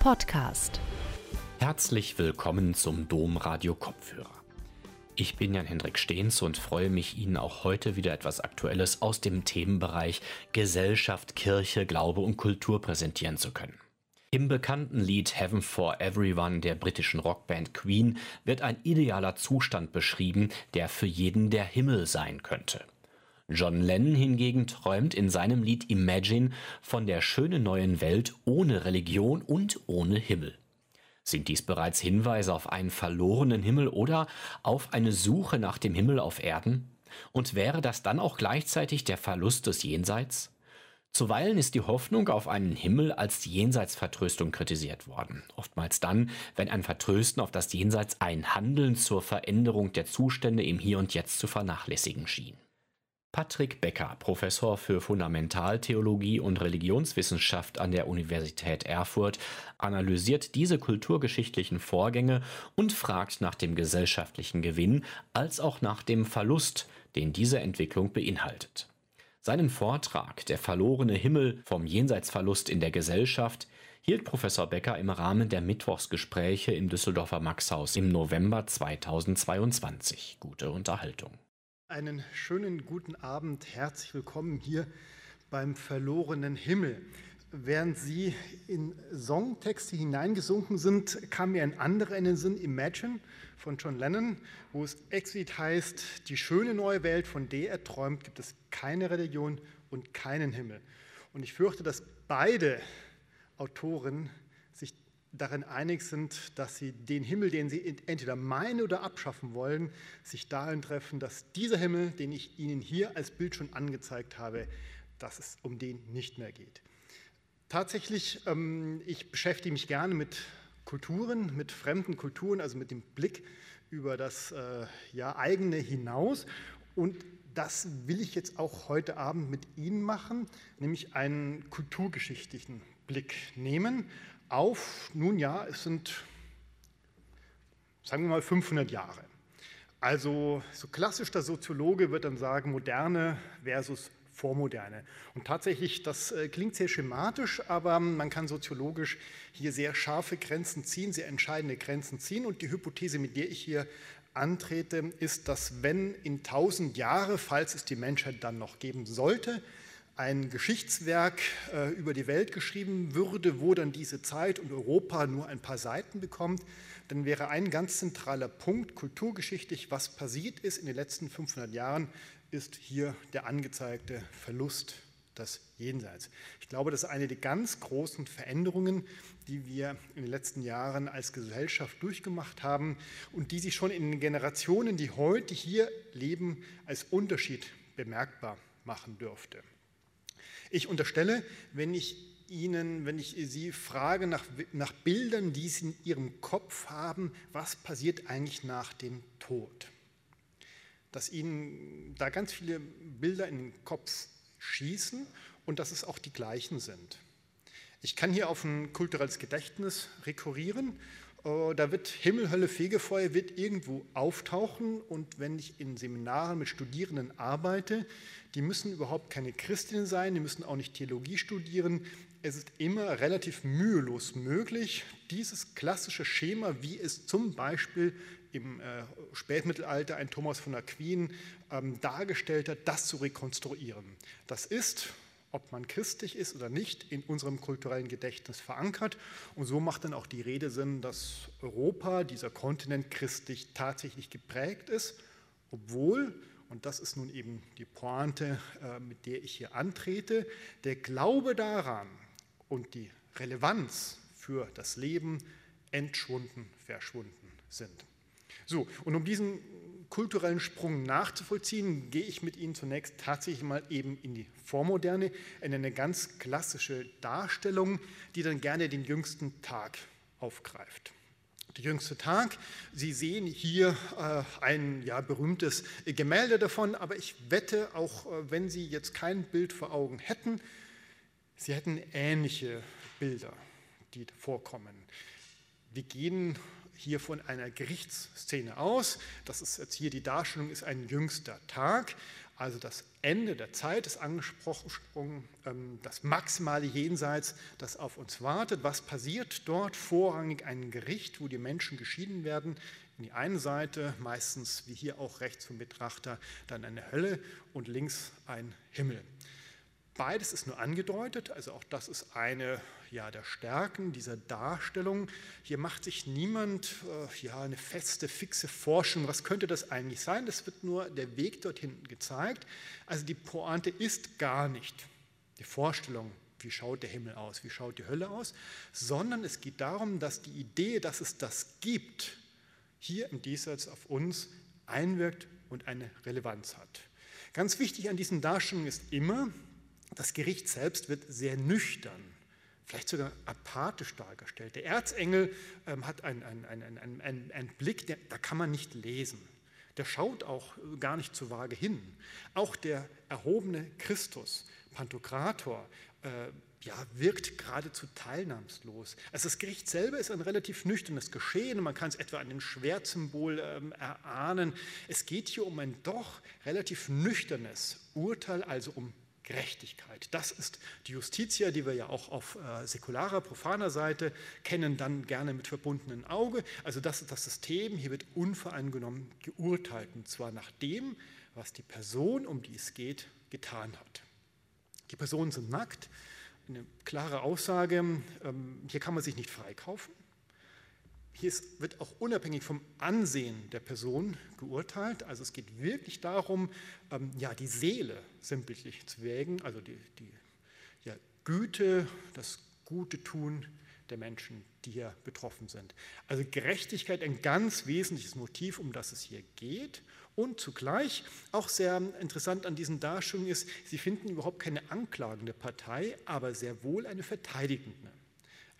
Podcast. Herzlich willkommen zum Domradio Kopfhörer. Ich bin Jan-Hendrik Stehns und freue mich, Ihnen auch heute wieder etwas Aktuelles aus dem Themenbereich Gesellschaft, Kirche, Glaube und Kultur präsentieren zu können. Im bekannten Lied Heaven for Everyone der britischen Rockband Queen wird ein idealer Zustand beschrieben, der für jeden der Himmel sein könnte. John Lennon hingegen träumt in seinem Lied Imagine von der schönen neuen Welt ohne Religion und ohne Himmel. Sind dies bereits Hinweise auf einen verlorenen Himmel oder auf eine Suche nach dem Himmel auf Erden? Und wäre das dann auch gleichzeitig der Verlust des Jenseits? Zuweilen ist die Hoffnung auf einen Himmel als Jenseitsvertröstung kritisiert worden. Oftmals dann, wenn ein Vertrösten auf das Jenseits ein Handeln zur Veränderung der Zustände im Hier und Jetzt zu vernachlässigen schien. Patrick Becker, Professor für Fundamentaltheologie und Religionswissenschaft an der Universität Erfurt, analysiert diese kulturgeschichtlichen Vorgänge und fragt nach dem gesellschaftlichen Gewinn als auch nach dem Verlust, den diese Entwicklung beinhaltet. Seinen Vortrag Der verlorene Himmel vom Jenseitsverlust in der Gesellschaft hielt Professor Becker im Rahmen der Mittwochsgespräche im Düsseldorfer Maxhaus im November 2022. Gute Unterhaltung. Einen schönen guten Abend, herzlich willkommen hier beim verlorenen Himmel. Während Sie in Songtexte hineingesunken sind, kam mir ein anderer in den Sinn, Imagine von John Lennon, wo es explizit heißt, die schöne neue Welt, von der er träumt, gibt es keine Religion und keinen Himmel. Und ich fürchte, dass beide Autoren darin einig sind, dass sie den Himmel, den sie entweder meinen oder abschaffen wollen, sich darin treffen, dass dieser Himmel, den ich Ihnen hier als Bild schon angezeigt habe, dass es um den nicht mehr geht. Tatsächlich, ähm, ich beschäftige mich gerne mit Kulturen, mit fremden Kulturen, also mit dem Blick über das äh, ja, eigene hinaus. Und das will ich jetzt auch heute Abend mit Ihnen machen, nämlich einen kulturgeschichtlichen Blick nehmen auf, nun ja, es sind, sagen wir mal, 500 Jahre. Also so klassisch der Soziologe wird dann sagen, moderne versus Vormoderne. Und tatsächlich, das äh, klingt sehr schematisch, aber man kann soziologisch hier sehr scharfe Grenzen ziehen, sehr entscheidende Grenzen ziehen. Und die Hypothese, mit der ich hier antrete, ist, dass wenn in tausend Jahre, falls es die Menschheit dann noch geben sollte, ein Geschichtswerk äh, über die Welt geschrieben würde, wo dann diese Zeit und Europa nur ein paar Seiten bekommt, dann wäre ein ganz zentraler Punkt kulturgeschichtlich, was passiert ist in den letzten 500 Jahren, ist hier der angezeigte Verlust des Jenseits. Ich glaube, das ist eine der ganz großen Veränderungen, die wir in den letzten Jahren als Gesellschaft durchgemacht haben und die sich schon in den Generationen, die heute hier leben, als Unterschied bemerkbar machen dürfte. Ich unterstelle, wenn ich Ihnen, wenn ich Sie frage nach, nach Bildern, die Sie in Ihrem Kopf haben, was passiert eigentlich nach dem Tod? Dass Ihnen da ganz viele Bilder in den Kopf schießen und dass es auch die gleichen sind. Ich kann hier auf ein kulturelles Gedächtnis rekurrieren. Äh, da wird Himmel, Hölle, Fegefeuer wird irgendwo auftauchen und wenn ich in Seminaren mit Studierenden arbeite, die müssen überhaupt keine Christinnen sein, die müssen auch nicht Theologie studieren. Es ist immer relativ mühelos möglich, dieses klassische Schema, wie es zum Beispiel im äh, Spätmittelalter ein Thomas von Aquin ähm, dargestellt hat, das zu rekonstruieren. Das ist, ob man christlich ist oder nicht, in unserem kulturellen Gedächtnis verankert. Und so macht dann auch die Rede Sinn, dass Europa, dieser Kontinent christlich tatsächlich geprägt ist, obwohl und das ist nun eben die Pointe, äh, mit der ich hier antrete, der Glaube daran und die Relevanz für das Leben entschwunden, verschwunden sind. So, und um diesen kulturellen Sprung nachzuvollziehen, gehe ich mit Ihnen zunächst tatsächlich mal eben in die Vormoderne, in eine ganz klassische Darstellung, die dann gerne den jüngsten Tag aufgreift der jüngste Tag. Sie sehen hier äh, ein ja, berühmtes Gemälde davon, aber ich wette, auch äh, wenn Sie jetzt kein Bild vor Augen hätten, Sie hätten ähnliche Bilder, die vorkommen. Wir gehen hier von einer Gerichtsszene aus. Das ist jetzt hier die Darstellung, ist ein jüngster Tag. Also das Ende der Zeit ist angesprochen, ähm, das maximale Jenseits, das auf uns wartet. Was passiert dort? Vorrangig ein Gericht, wo die Menschen geschieden werden. In die eine Seite, meistens wie hier auch rechts vom Betrachter, dann eine Hölle und links ein Himmel. Beides ist nur angedeutet, also auch das ist eine ja, der Stärken dieser Darstellung. Hier macht sich niemand äh, ja, eine feste, fixe Forschung, was könnte das eigentlich sein. Das wird nur der Weg dorthin gezeigt. Also die Pointe ist gar nicht die Vorstellung, wie schaut der Himmel aus, wie schaut die Hölle aus, sondern es geht darum, dass die Idee, dass es das gibt, hier im Diesseits auf uns einwirkt und eine Relevanz hat. Ganz wichtig an diesen Darstellungen ist immer, das Gericht selbst wird sehr nüchtern, vielleicht sogar apathisch dargestellt. Der Erzengel ähm, hat einen, einen, einen, einen Blick, der, da kann man nicht lesen. Der schaut auch gar nicht zu vage hin. Auch der erhobene Christus, Pantokrator, äh, ja, wirkt geradezu teilnahmslos. Also das Gericht selber ist ein relativ nüchternes Geschehen. Man kann es etwa an dem Schwertsymbol ähm, erahnen. Es geht hier um ein doch relativ nüchternes Urteil, also um Gerechtigkeit. Das ist die Justitia, die wir ja auch auf äh, säkularer, profaner Seite kennen, dann gerne mit verbundenem Auge. Also das ist das System, hier wird unvoreingenommen geurteilt, und zwar nach dem, was die Person, um die es geht, getan hat. Die Personen sind nackt, eine klare Aussage, ähm, hier kann man sich nicht freikaufen. Hier wird auch unabhängig vom Ansehen der Person geurteilt. Also es geht wirklich darum, ähm, ja, die Seele sinnbildlich zu wägen, also die, die ja, Güte, das gute Tun der Menschen, die hier betroffen sind. Also Gerechtigkeit ein ganz wesentliches Motiv, um das es hier geht. Und zugleich auch sehr interessant an diesen Darstellungen ist, sie finden überhaupt keine anklagende Partei, aber sehr wohl eine verteidigende.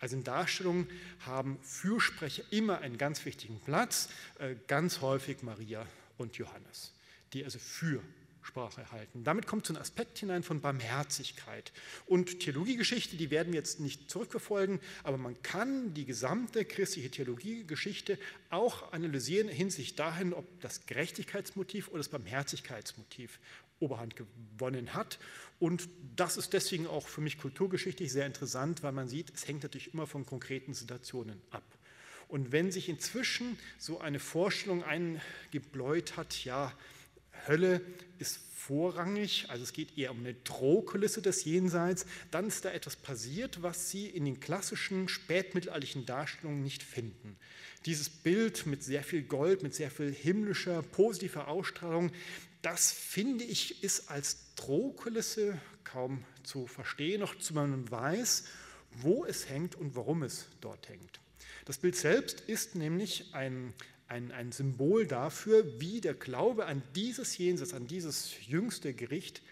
Also in Darstellungen haben Fürsprecher immer einen ganz wichtigen Platz, äh, ganz häufig Maria und Johannes, die also für Sprache halten. Damit kommt so ein Aspekt hinein von Barmherzigkeit. Und Theologiegeschichte, die werden wir jetzt nicht zurückverfolgen, aber man kann die gesamte christliche Theologiegeschichte auch analysieren hinsichtlich dahin, ob das Gerechtigkeitsmotiv oder das Barmherzigkeitsmotiv Oberhand gewonnen hat. Und das ist deswegen auch für mich kulturgeschichtlich sehr interessant, weil man sieht, es hängt natürlich immer von konkreten Situationen ab. Und wenn sich inzwischen so eine Vorstellung eingebläut hat, ja, Hölle ist vorrangig, also es geht eher um eine Drohkulisse des Jenseits, dann ist da etwas passiert, was Sie in den klassischen spätmittelalterlichen Darstellungen nicht finden. Dieses Bild mit sehr viel Gold, mit sehr viel himmlischer, positiver Ausstrahlung, das finde ich ist als Drohkulisse kaum zu verstehen, noch zu man weiß, wo es hängt und warum es dort hängt. Das Bild selbst ist nämlich ein, ein, ein Symbol dafür, wie der Glaube an dieses Jenseits, an dieses jüngste Gericht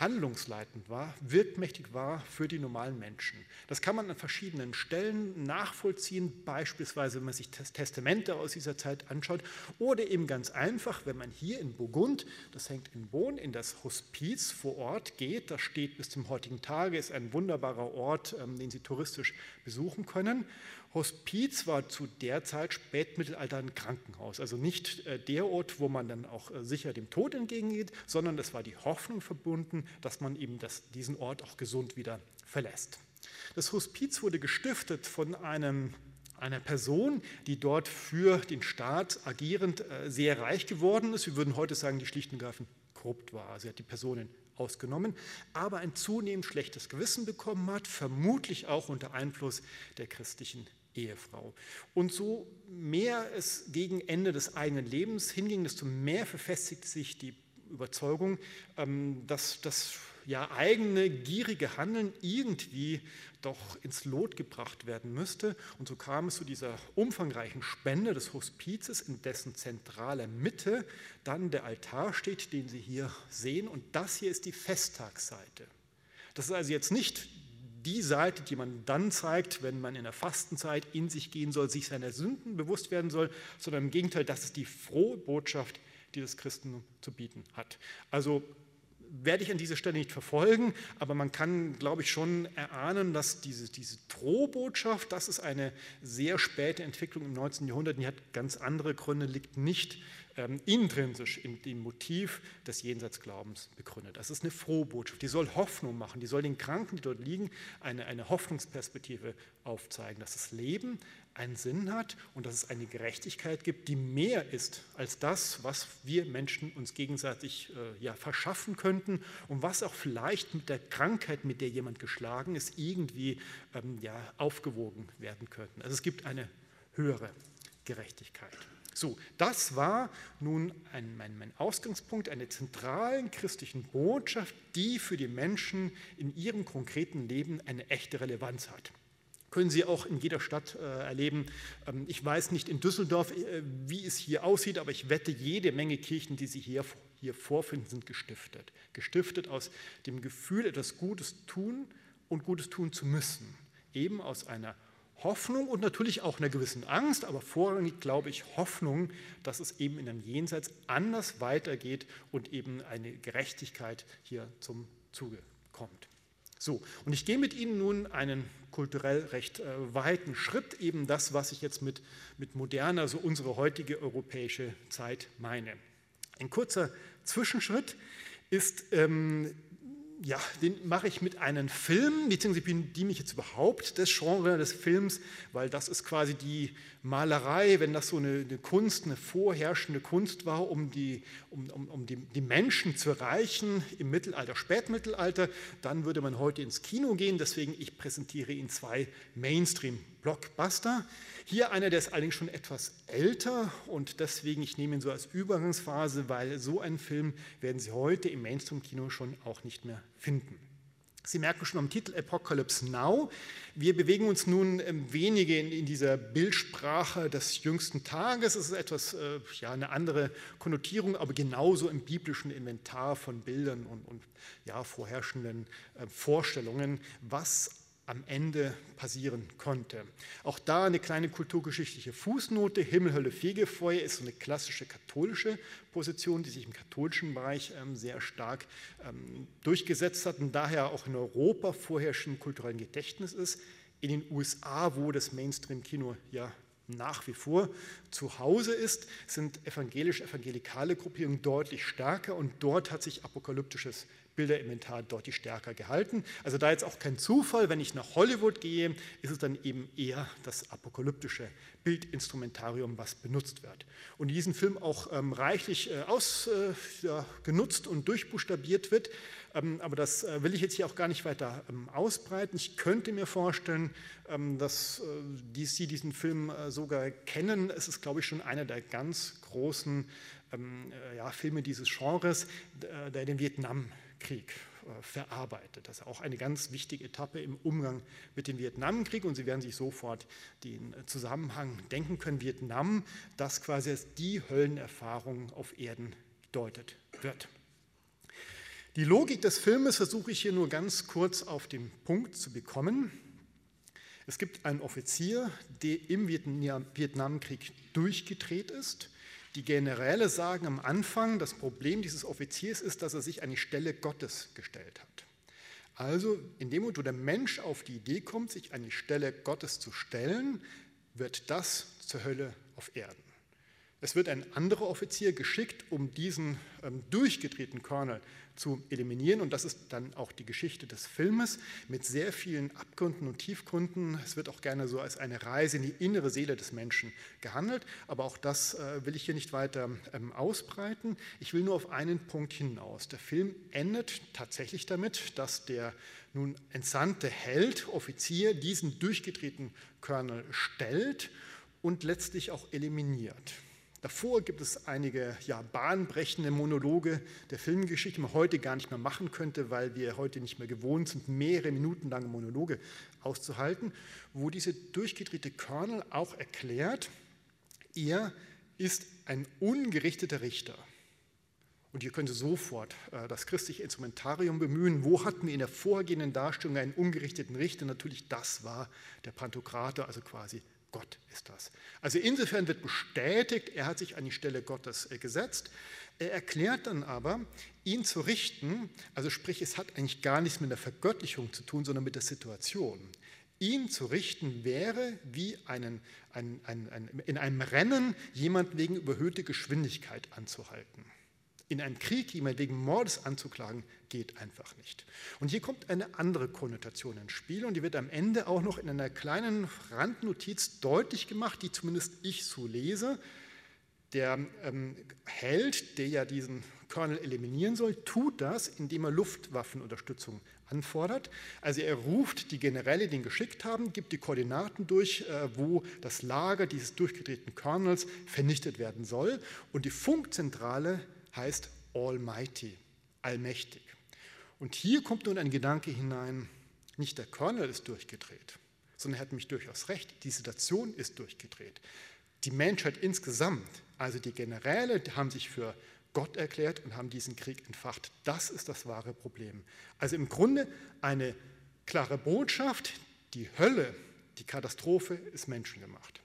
handlungsleitend war, wirkmächtig war für die normalen Menschen. Das kann man an verschiedenen Stellen nachvollziehen, beispielsweise wenn man sich Testamente aus dieser Zeit anschaut oder eben ganz einfach, wenn man hier in Burgund, das hängt in Bonn, in das Hospiz vor Ort geht, das steht bis zum heutigen Tage, ist ein wunderbarer Ort, ähm, den Sie touristisch besuchen können Hospiz war zu der Zeit Spätmittelalter ein Krankenhaus, also nicht äh, der Ort, wo man dann auch äh, sicher dem Tod entgegengeht, sondern es war die Hoffnung verbunden, dass man eben das, diesen Ort auch gesund wieder verlässt. Das Hospiz wurde gestiftet von einem, einer Person, die dort für den Staat agierend äh, sehr reich geworden ist. Wir würden heute sagen, die schlicht und ergreifend korrupt war. Sie hat die Personen ausgenommen, aber ein zunehmend schlechtes Gewissen bekommen hat, vermutlich auch unter Einfluss der christlichen Ehefrau. Und so mehr es gegen Ende des eigenen Lebens hinging, desto mehr verfestigte sich die Überzeugung, ähm, dass das ja, eigene gierige Handeln irgendwie doch ins Lot gebracht werden müsste. Und so kam es zu dieser umfangreichen Spende des Hospizes, in dessen zentraler Mitte dann der Altar steht, den Sie hier sehen. Und das hier ist die Festtagsseite. Das ist also jetzt nicht die Seite, die man dann zeigt, wenn man in der Fastenzeit in sich gehen soll, sich seiner Sünden bewusst werden soll, sondern im Gegenteil, das ist die frohe Botschaft, die das Christentum zu bieten hat. Also werde ich an dieser Stelle nicht verfolgen, aber man kann, glaube ich, schon erahnen, dass diese, diese Drohbotschaft, das ist eine sehr späte Entwicklung im 19. Jahrhundert, die hat ganz andere Gründe, liegt nicht intrinsisch in dem Motiv des Jenseitsglaubens begründet. Das ist eine Frohbotschaft, die soll Hoffnung machen, die soll den Kranken, die dort liegen, eine, eine Hoffnungsperspektive aufzeigen, dass das Leben einen Sinn hat und dass es eine Gerechtigkeit gibt, die mehr ist als das, was wir Menschen uns gegenseitig äh, ja, verschaffen könnten und was auch vielleicht mit der Krankheit, mit der jemand geschlagen ist, irgendwie ähm, ja, aufgewogen werden könnte. Also es gibt eine höhere Gerechtigkeit. So, das war nun ein, mein, mein Ausgangspunkt einer zentralen christlichen Botschaft, die für die Menschen in ihrem konkreten Leben eine echte Relevanz hat können Sie auch in jeder Stadt äh, erleben. Ähm, ich weiß nicht in Düsseldorf, äh, wie es hier aussieht, aber ich wette, jede Menge Kirchen, die Sie hier, hier vorfinden, sind gestiftet. Gestiftet aus dem Gefühl, etwas Gutes tun und Gutes tun zu müssen. Eben aus einer Hoffnung und natürlich auch einer gewissen Angst, aber vorrangig glaube ich Hoffnung, dass es eben in einem Jenseits anders weitergeht und eben eine Gerechtigkeit hier zum Zuge kommt. So, und ich gehe mit Ihnen nun einen kulturell recht äh, weiten Schritt, eben das, was ich jetzt mit, mit moderner, so unsere heutige europäische Zeit meine. Ein kurzer Zwischenschritt ist ähm, ja, den mache ich mit einem Film, beziehungsweise bediene ich jetzt überhaupt das Genre des Films, weil das ist quasi die Malerei, wenn das so eine, eine Kunst, eine vorherrschende Kunst war, um, die, um, um, um die, die, Menschen zu erreichen im Mittelalter, Spätmittelalter, dann würde man heute ins Kino gehen. Deswegen, ich präsentiere Ihnen zwei Mainstream-Blockbuster. Hier einer, der ist allerdings schon etwas älter und deswegen, ich nehme ihn so als Übergangsphase, weil so einen Film werden Sie heute im Mainstream-Kino schon auch nicht mehr finden. Sie merken schon am Titel Apocalypse Now. Wir bewegen uns nun ähm, wenige in, in, dieser Bildsprache des jüngsten Tages. Es ist etwas, äh, ja, eine andere Konnotierung, aber genauso im biblischen Inventar von Bildern und, und ja, vorherrschenden äh, Vorstellungen, was am Ende passieren konnte. Auch da eine kleine kulturgeschichtliche Fußnote. Himmel, Hölle, Fegefeuer ist so eine klassische katholische Position, die sich im katholischen Bereich ähm, sehr stark ähm, durchgesetzt hat und daher auch in Europa vorherrschend kulturellen Gedächtnis ist. In den USA, wo das Mainstream-Kino ja nach wie vor zu Hause ist, sind evangelisch-evangelikale Gruppierungen deutlich stärker und dort hat sich apokalyptisches Bilderinventar deutlich stärker gehalten. Also da jetzt auch kein Zufall, wenn ich nach Hollywood gehe, ist es dann eben eher das apokalyptische Bildinstrumentarium, was benutzt wird. Und in diesem Film auch ähm, reichlich äh, aus, äh, ja, und durchbuchstabiert wird. Ähm, aber das äh, will ich jetzt hier auch gar nicht weiter ähm, ausbreiten. Ich könnte mir vorstellen, ähm, dass äh, die, Sie diesen Film äh, sogar kennen. Es ist, glaube ich, schon einer der ganz großen ähm, äh, ja, Filme dieses Genres, der den Vietnam Krieg äh, verarbeitet. Das ist auch eine ganz wichtige Etappe im Umgang mit dem Vietnamkrieg und Sie werden sich sofort den Zusammenhang denken können. Vietnam, das quasi als die Höllenerfahrung auf Erden gedeutet wird. Die Logik des Filmes versuche ich hier nur ganz kurz auf den Punkt zu bekommen. Es gibt einen Offizier, der im Vietnamkrieg durchgedreht ist die Generäle sagen am Anfang, das Problem dieses Offiziers ist, dass er sich an die Stelle Gottes gestellt hat. Also in dem Moment, wo der Mensch auf die Idee kommt, sich an die Stelle Gottes zu stellen, wird das zur Hölle auf Erden. Es wird ein anderer Offizier geschickt, um diesen ähm, durchgedrehten Colonel zu eliminieren. Und das ist dann auch die Geschichte des Filmes mit sehr vielen Abgründen und Tiefgründen. Es wird auch gerne so als eine Reise in die innere Seele des Menschen gehandelt. Aber auch das äh, will ich hier nicht weiter ähm, ausbreiten. Ich will nur auf einen Punkt hinaus. Der Film endet tatsächlich damit, dass der nun entsandte Held, Offizier, diesen durchgedrehten Colonel stellt und letztlich auch eliminiert. Davor gibt es einige ja, bahnbrechende Monologe der Filmgeschichte, die man heute gar nicht mehr machen könnte, weil wir heute nicht mehr gewohnt sind, mehrere Minuten lange Monologe auszuhalten, wo diese durchgedrehte Colonel auch erklärt, er ist ein ungerichteter Richter. Und hier können Sie sofort äh, das christliche Instrumentarium bemühen. Wo hatten wir in der vorgehenden Darstellung einen ungerichteten Richter? Natürlich, das war der Pantokrator, also quasi Gott ist das. Also insofern wird bestätigt, er hat sich an die Stelle Gottes äh, gesetzt. Er erklärt dann aber, ihn zu richten, also sprich, es hat eigentlich gar nichts mit der Vergöttlichung zu tun, sondern mit der Situation. Ihn zu richten wäre wie einen, ein, ein, ein, in einem Rennen jemand wegen überhöhter Geschwindigkeit anzuhalten. In einem Krieg jemand wegen Mordes anzuklagen, geht einfach nicht. Und hier kommt eine andere Konnotation ins Spiel und die wird am Ende auch noch in einer kleinen Randnotiz deutlich gemacht, die zumindest ich so lese. Der ähm, Held, der ja diesen Colonel eliminieren soll, tut das, indem er Luftwaffenunterstützung anfordert. Also er ruft die Generäle, die ihn geschickt haben, gibt die Koordinaten durch, äh, wo das Lager dieses durchgedrehten Colonels vernichtet werden soll. Und die Funkzentrale heißt Almighty, allmächtig. Und hier kommt nun ein Gedanke hinein, nicht der Colonel ist durchgedreht, sondern er hat mich durchaus recht, die Situation ist durchgedreht. Die Menschheit insgesamt, also die Generäle, haben sich für Gott erklärt und haben diesen Krieg entfacht. Das ist das wahre Problem. Also im Grunde eine klare Botschaft, die Hölle, die Katastrophe ist menschengemacht.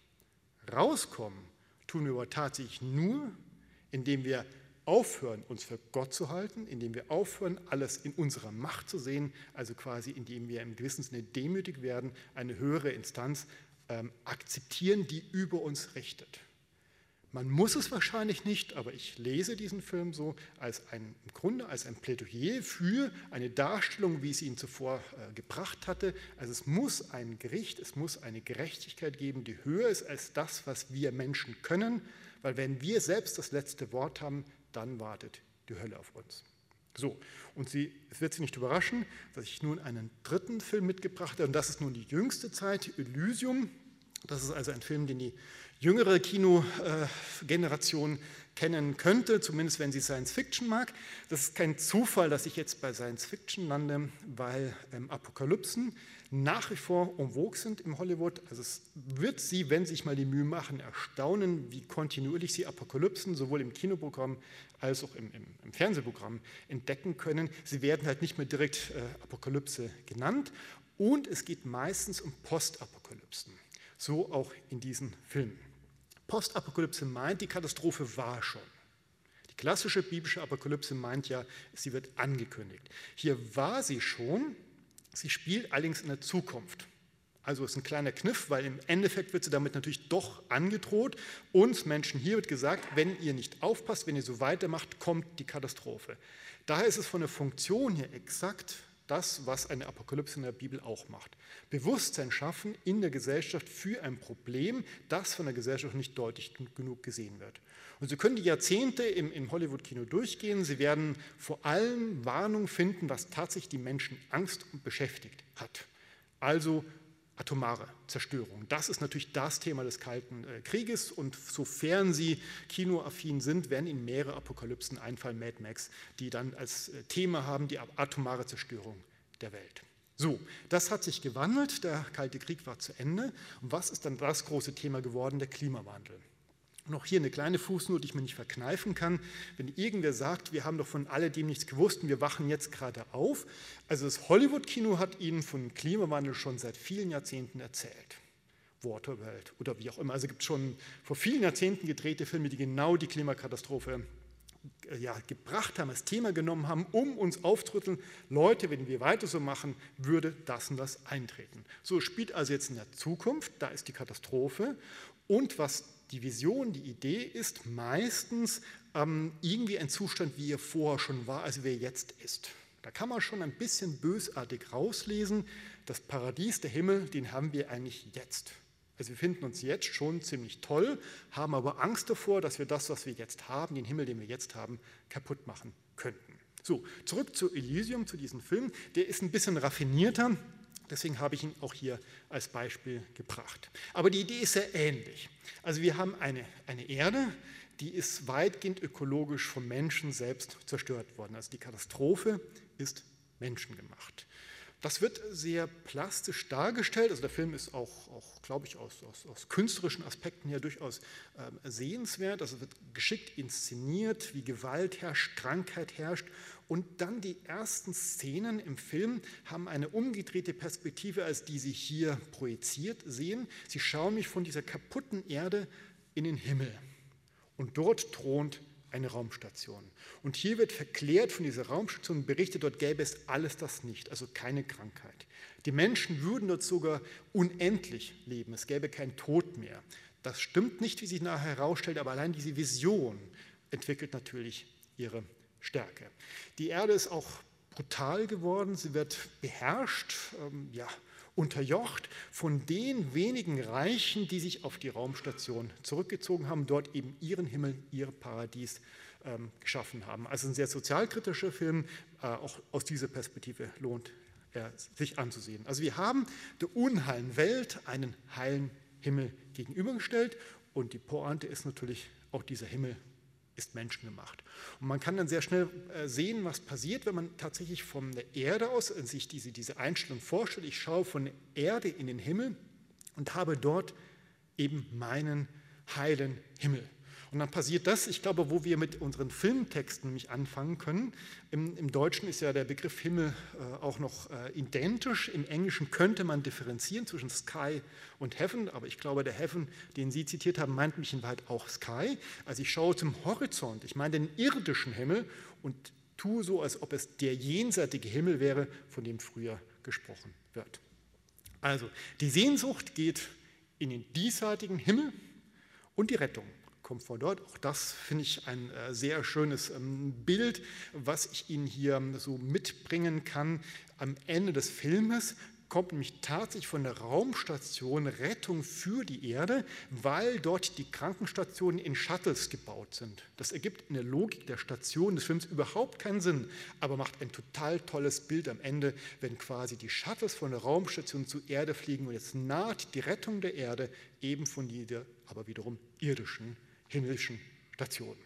Rauskommen tun wir aber tatsächlich nur, indem wir aufhören, uns für Gott zu halten, indem wir aufhören, alles in unserer Macht zu sehen, also quasi indem wir im gewissen Sinne demütig werden, eine höhere Instanz ähm, akzeptieren, die über uns richtet. Man muss es wahrscheinlich nicht, aber ich lese diesen Film so als ein, im Grunde als ein Plädoyer für eine Darstellung, wie es ihn zuvor äh, gebracht hatte. Also es muss ein Gericht, es muss eine Gerechtigkeit geben, die höher ist als das, was wir Menschen können, weil wenn wir selbst das letzte Wort haben, dann wartet die Hölle auf uns. So, und sie, es wird Sie nicht überraschen, dass ich nun einen dritten Film mitgebracht habe, und das ist nun die jüngste Zeit, Elysium. Das ist also ein Film, den die jüngere Kinogeneration kennen könnte, zumindest wenn sie Science Fiction mag. Das ist kein Zufall, dass ich jetzt bei Science Fiction lande, weil ähm, Apokalypsen nach wie vor en vogue sind im Hollywood. Also es wird Sie, wenn Sie sich mal die Mühe machen, erstaunen, wie kontinuierlich Sie Apokalypsen sowohl im Kinoprogramm als auch im, im, im Fernsehprogramm entdecken können. Sie werden halt nicht mehr direkt äh, Apokalypse genannt und es geht meistens um Postapokalypsen. So auch in diesen Filmen. Postapokalypse meint, die Katastrophe war schon. Die klassische biblische Apokalypse meint ja, sie wird angekündigt. Hier war sie schon, Sie spielt allerdings in der Zukunft. Also ist ein kleiner Kniff, weil im Endeffekt wird sie damit natürlich doch angedroht. Uns Menschen hier wird gesagt, wenn ihr nicht aufpasst, wenn ihr so weitermacht, kommt die Katastrophe. Daher ist es von der Funktion her exakt das, was eine Apokalypse in der Bibel auch macht. Bewusstsein schaffen in der Gesellschaft für ein Problem, das von der Gesellschaft nicht deutlich genug gesehen wird. Und Sie können die Jahrzehnte im, im Hollywood-Kino durchgehen. Sie werden vor allem Warnung finden, was tatsächlich die Menschen Angst und beschäftigt hat. Also atomare Zerstörung. Das ist natürlich das Thema des Kalten äh, Krieges und sofern Sie kinoaffin sind, werden Ihnen mehrere Apokalypsen einfallen, Mad Max, die dann als äh, Thema haben die atomare Zerstörung der Welt. So, das hat sich gewandelt, der Kalte Krieg war zu Ende. Und was ist dann das große Thema geworden? Der Klimawandel. Noch hier eine kleine Fußnote, die ich mir nicht verkneifen kann. Wenn irgendwer sagt, wir haben doch von alledem nichts gewusst und wir wachen jetzt gerade auf. Also das Hollywood-Kino hat Ihnen von Klimawandel schon seit vielen Jahrzehnten erzählt. Waterworld oder wie auch immer. Also es gibt schon vor vielen Jahrzehnten gedrehte Filme, die genau die Klimakatastrophe äh, ja, gebracht haben, als Thema genommen haben, um uns aufzurütteln, Leute, wenn wir weiter so machen, würde das und das eintreten. So spielt also jetzt in der Zukunft, da ist die Katastrophe und was die Vision, die Idee ist meistens ähm, irgendwie ein Zustand, wie er vorher schon war, also wie er jetzt ist. Da kann man schon ein bisschen bösartig rauslesen, das Paradies, der Himmel, den haben wir eigentlich jetzt. Also wir finden uns jetzt schon ziemlich toll, haben aber Angst davor, dass wir das, was wir jetzt haben, den Himmel, den wir jetzt haben, kaputt machen könnten. So, zurück zu Elysium, zu diesem Film. Der ist ein bisschen raffinierter, Deswegen habe ich ihn auch hier als Beispiel gebracht. Aber die Idee ist sehr ähnlich. Also wir haben eine, eine Erde, die ist weitgehend ökologisch vom Menschen selbst zerstört worden. Also die Katastrophe ist menschengemacht. Das wird sehr plastisch dargestellt. Also der Film ist auch, auch glaube ich, aus, aus, aus, künstlerischen Aspekten her durchaus äh, sehenswert. Also wird geschickt inszeniert, wie Gewalt herrscht, Krankheit herrscht Und dann die ersten Szenen im Film haben eine umgedrehte Perspektive, als die Sie hier projiziert sehen. Sie schauen mich von dieser kaputten Erde in den Himmel. Und dort thront eine Raumstation. Und hier wird verklärt von dieser Raumstation berichtet, dort gäbe es alles das nicht, also keine Krankheit. Die Menschen würden dort sogar unendlich leben, es gäbe keinen Tod mehr. Das stimmt nicht, wie sich nachher herausstellt, aber allein diese Vision entwickelt natürlich ihre Stärke. Die Erde ist auch brutal geworden, sie wird beherrscht, ähm, ja, unterjocht von den wenigen Reichen, die sich auf die Raumstation zurückgezogen haben, dort eben ihren Himmel, ihr Paradies ähm, geschaffen haben. Also ein sehr sozialkritischer Film, äh, auch aus dieser Perspektive lohnt er sich anzusehen. Also wir haben der unheilen Welt einen heilen Himmel gegenübergestellt und die Pointe ist natürlich auch dieser Himmel ist menschengemacht. Und man kann dann sehr schnell äh, sehen, was passiert, wenn man tatsächlich von der Erde aus äh, sich diese, diese Einstellung vorstellt. Ich schaue von der Erde in den Himmel und habe dort eben meinen heilen Himmel. Und dann passiert das, ich glaube, wo wir mit unseren Filmtexten nämlich anfangen können. Im, Im, Deutschen ist ja der Begriff Himmel äh, auch noch äh, identisch. Im Englischen könnte man differenzieren zwischen Sky und Heaven, aber ich glaube, der Heaven, den Sie zitiert haben, meint mich in Wahrheit auch Sky. Also ich schaue zum Horizont, ich meine den irdischen Himmel und tue so, als ob es der jenseitige Himmel wäre, von dem früher gesprochen wird. Also die Sehnsucht geht in den diesseitigen Himmel und die Rettung kommt von dort. Auch das finde ich ein äh, sehr schönes ähm, Bild, was ich Ihnen hier ähm, so mitbringen kann. Am Ende des Filmes kommt nämlich tatsächlich von der Raumstation Rettung für die Erde, weil dort die Krankenstationen in Shuttles gebaut sind. Das ergibt in der Logik der Station des Films überhaupt keinen Sinn, aber macht ein total tolles Bild am Ende, wenn quasi die Shuttles von der Raumstation zur Erde fliegen und jetzt naht die Rettung der Erde eben von dieser, aber wiederum irdischen himmlischen Stationen.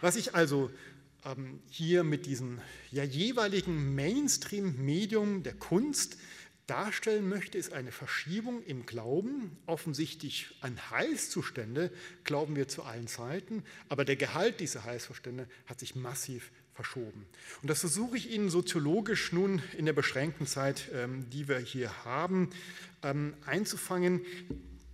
Was ich also ähm, hier mit diesem ja, jeweiligen Mainstream-Medium der Kunst darstellen möchte, ist eine Verschiebung im Glauben. Offensichtlich an Heilszustände glauben wir zu allen Zeiten, aber der Gehalt dieser Heilszustände hat sich massiv verschoben. Und das versuche ich Ihnen soziologisch nun in der beschränkten Zeit, ähm, die wir hier haben, ähm, einzufangen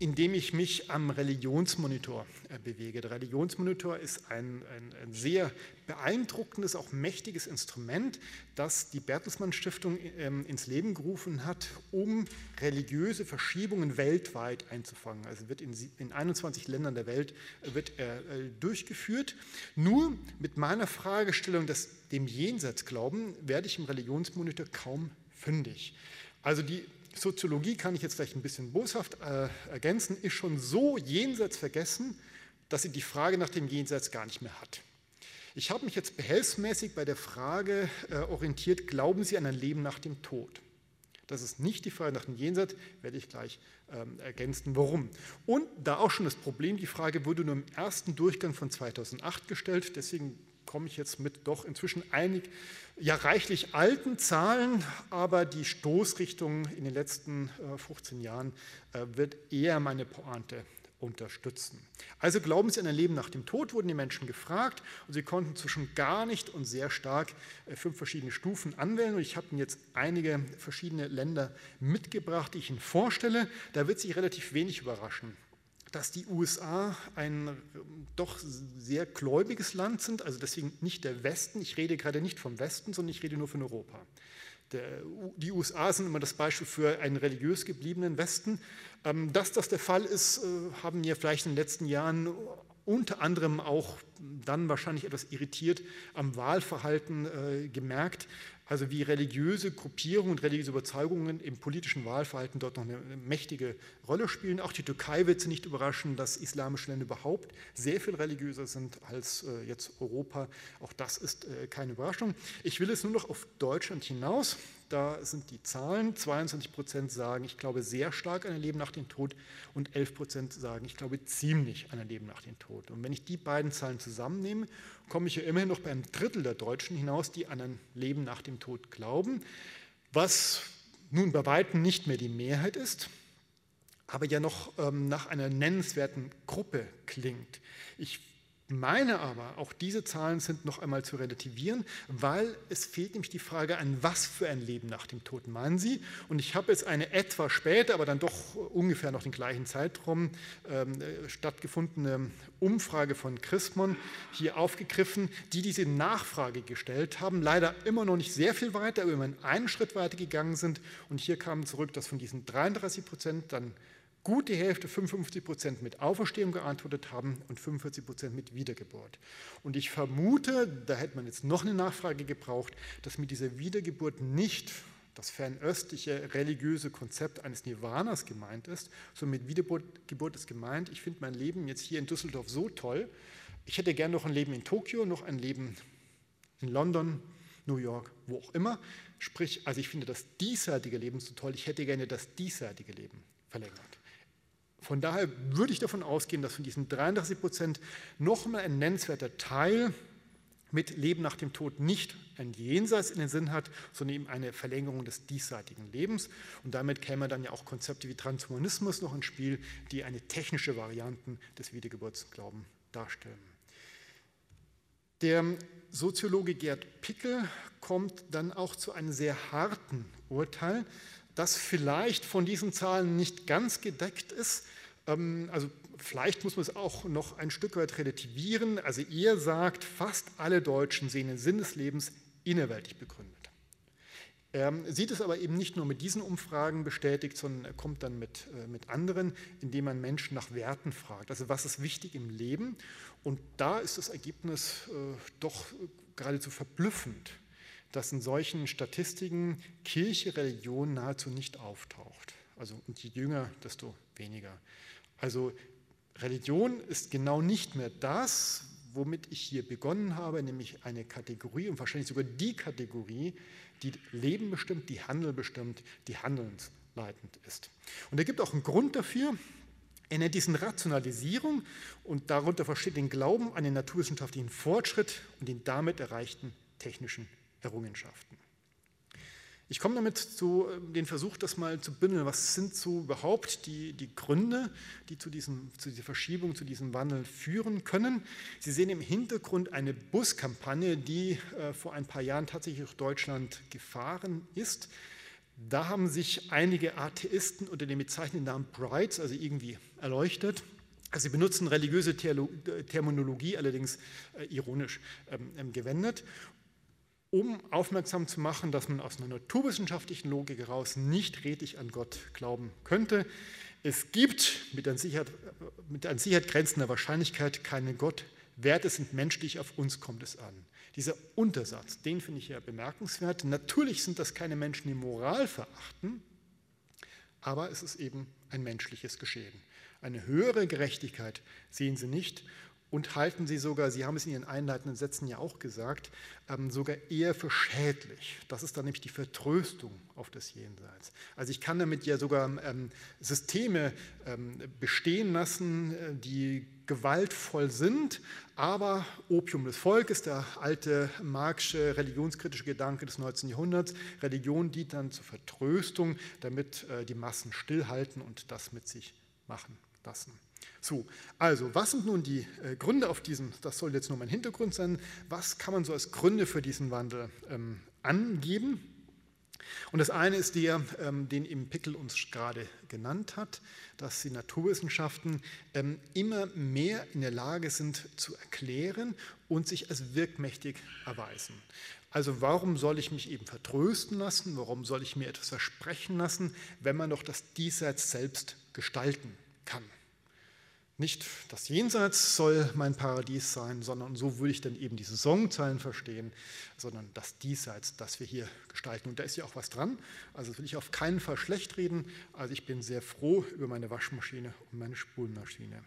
indem ich mich am Religionsmonitor äh, bewege. Der Religionsmonitor ist ein, ein, ein, sehr beeindruckendes, auch mächtiges Instrument, das die Bertelsmann Stiftung ähm, ins Leben gerufen hat, um religiöse Verschiebungen weltweit einzufangen. Also wird in, in 21 Ländern der Welt äh, wird äh, durchgeführt. Nur mit meiner Fragestellung des dem Jenseitsglauben werde ich im Religionsmonitor kaum fündig. Also die Soziologie kann ich jetzt vielleicht ein bisschen boshaft äh, ergänzen, ist schon so jenseits vergessen, dass sie die Frage nach dem Jenseits gar nicht mehr hat. Ich habe mich jetzt behelfsmäßig bei der Frage äh, orientiert, glauben Sie an ein Leben nach dem Tod? Das ist nicht die Frage nach dem Jenseits, werde ich gleich ähm, ergänzen, warum. Und da auch schon das Problem, die Frage wurde nur im ersten Durchgang von 2008 gestellt, deswegen komme ich jetzt mit doch inzwischen einig, ja reichlich alten Zahlen, aber die Stoßrichtung in den letzten 15 äh, Jahren äh, wird eher meine Pointe unterstützen. Also glauben Sie an ein Leben nach dem Tod, wurden die Menschen gefragt und sie konnten zwischen gar nicht und sehr stark äh, fünf verschiedene Stufen anwählen. Und ich habe Ihnen jetzt einige verschiedene Länder mitgebracht, die ich Ihnen vorstelle. Da wird sich relativ wenig überraschen dass die USA ein doch sehr gläubiges Land sind, also deswegen nicht der Westen. Ich rede gerade nicht vom Westen, sondern ich rede nur von Europa. Der, die USA sind immer das Beispiel für einen religiös gebliebenen Westen. Ähm, dass das der Fall ist, äh, haben wir vielleicht in den letzten Jahren unter anderem auch dann wahrscheinlich etwas irritiert am Wahlverhalten äh, gemerkt. Also wie religiöse Gruppierungen und religiöse Überzeugungen im politischen Wahlverhalten dort noch eine mächtige Rolle spielen. Auch die Türkei wird sie nicht überraschen, dass islamische Länder überhaupt sehr viel religiöser sind als äh, jetzt Europa. Auch das ist äh, keine Überraschung. Ich will es nur noch auf Deutschland hinaus. Da sind die Zahlen. 22 Prozent sagen, ich glaube sehr stark an ein Leben nach dem Tod und 11 Prozent sagen, ich glaube ziemlich an ein Leben nach dem Tod. Und wenn ich die beiden Zahlen zusammennehme, komme ich ja immerhin noch bei einem Drittel der Deutschen hinaus, die an ein Leben nach dem Tod glauben, was nun bei weitem nicht mehr die Mehrheit ist, aber ja noch ähm, nach einer nennenswerten Gruppe klingt. Ich meine aber, auch diese Zahlen sind noch einmal zu relativieren, weil es fehlt nämlich die Frage, an was für ein Leben nach dem Tod meinen Sie? Und ich habe jetzt eine etwas später, aber dann doch ungefähr noch den gleichen Zeitraum ähm, stattgefundene Umfrage von Chrismon hier aufgegriffen, die diese Nachfrage gestellt haben. Leider immer noch nicht sehr viel weiter, aber immerhin einen Schritt weiter gegangen sind. Und hier kam zurück, dass von diesen 33 Prozent dann gut die Hälfte, 55 Prozent mit Auferstehung geantwortet haben und 45 Prozent mit Wiedergeburt. Und ich vermute, da hätte man jetzt noch eine Nachfrage gebraucht, dass mit dieser Wiedergeburt nicht das fernöstliche religiöse Konzept eines Nirvanas gemeint ist, sondern mit Wiedergeburt ist gemeint, ich finde mein Leben jetzt hier in Düsseldorf so toll, ich hätte gern noch ein Leben in Tokio, noch ein Leben in London, New York, wo auch immer. Sprich, also ich finde das diesseitige Leben so toll, ich hätte gerne das diesseitige Leben verlängert. Von daher würde ich davon ausgehen, dass von diesen 33 Prozent nochmal ein nennenswerter Teil mit Leben nach dem Tod nicht ein Jenseits in den Sinn hat, sondern eben eine Verlängerung des diesseitigen Lebens. Und damit kämen dann ja auch Konzepte wie Transhumanismus noch ins Spiel, die eine technische Variante des Wiedergeburtsglaubens darstellen. Der Soziologe Gerd Pickel kommt dann auch zu einem sehr harten Urteil, das vielleicht von diesen Zahlen nicht ganz gedeckt ist. Ähm, also vielleicht muss man es auch noch ein Stück weit relativieren. Also er sagt, fast alle Deutschen sehen den Sinn des Lebens innerweltlich begründet. Er sieht es aber eben nicht nur mit diesen Umfragen bestätigt, sondern er kommt dann mit, äh, mit anderen, indem man Menschen nach Werten fragt. Also was ist wichtig im Leben? Und da ist das Ergebnis äh, doch geradezu verblüffend dass in solchen Statistiken Kirche, Religion nahezu nicht auftaucht. Also und je jünger, desto weniger. Also Religion ist genau nicht mehr das, womit ich hier begonnen habe, nämlich eine Kategorie und wahrscheinlich sogar die Kategorie, die Leben bestimmt, die Handel bestimmt, die handelnsleitend ist. Und er gibt auch einen Grund dafür. Er nennt diesen Rationalisierung und darunter versteht den Glauben an den naturwissenschaftlichen Fortschritt und den damit erreichten technischen Errungenschaften. Ich komme damit zu äh, den Versuch, das mal zu bündeln. Was sind so überhaupt die, die Gründe, die zu, diesem, zu dieser Verschiebung, zu diesem Wandel führen können? Sie sehen im Hintergrund eine Buskampagne, die äh, vor ein paar Jahren tatsächlich durch Deutschland gefahren ist. Da haben sich einige Atheisten unter dem bezeichneten Namen Brights, also irgendwie erleuchtet. Also sie benutzen religiöse Terminologie, allerdings äh, ironisch ähm, ähm gewendet um aufmerksam zu machen, dass man aus einer naturwissenschaftlichen Logik heraus nicht redlich an Gott glauben könnte. Es gibt mit an Sicherheit, mit an Sicherheit grenzender Wahrscheinlichkeit keinen Gott. Werte sind menschlich, auf uns kommt es an. Dieser Untersatz, den finde ich ja bemerkenswert. Natürlich sind das keine Menschen, die Moral verachten, aber es ist eben ein menschliches Geschehen. Eine höhere Gerechtigkeit sehen sie nicht und halten sie sogar, Sie haben es in Ihren einleitenden Sätzen ja auch gesagt, ähm, sogar eher für schädlich. Das ist dann nämlich die Vertröstung auf das Jenseits. Also ich kann damit ja sogar ähm, Systeme ähm, bestehen lassen, äh, die gewaltvoll sind, aber Opium des Volkes, der alte marxische religionskritische Gedanke des 19. Jahrhunderts, Religion dient dann zur Vertröstung, damit äh, die Massen stillhalten und das mit sich machen lassen. So, also was sind nun die äh, Gründe auf diesen, das soll jetzt nur mein Hintergrund sein, was kann man so als Gründe für diesen Wandel ähm, angeben? Und das eine ist der, ähm, den im Pickel uns gerade genannt hat, dass die Naturwissenschaften ähm, immer mehr in der Lage sind zu erklären und sich als wirkmächtig erweisen. Also warum soll ich mich eben vertrösten lassen, warum soll ich mir etwas versprechen lassen, wenn man doch das Diesseits selbst gestalten kann? Nicht das Jenseits soll mein Paradies sein, sondern so würde ich dann eben diese Songzeilen verstehen, sondern das Diesseits, das wir hier gestalten. Und da ist ja auch was dran. Also das will ich auf keinen Fall schlecht reden. Also ich bin sehr froh über meine Waschmaschine und meine Spulmaschine.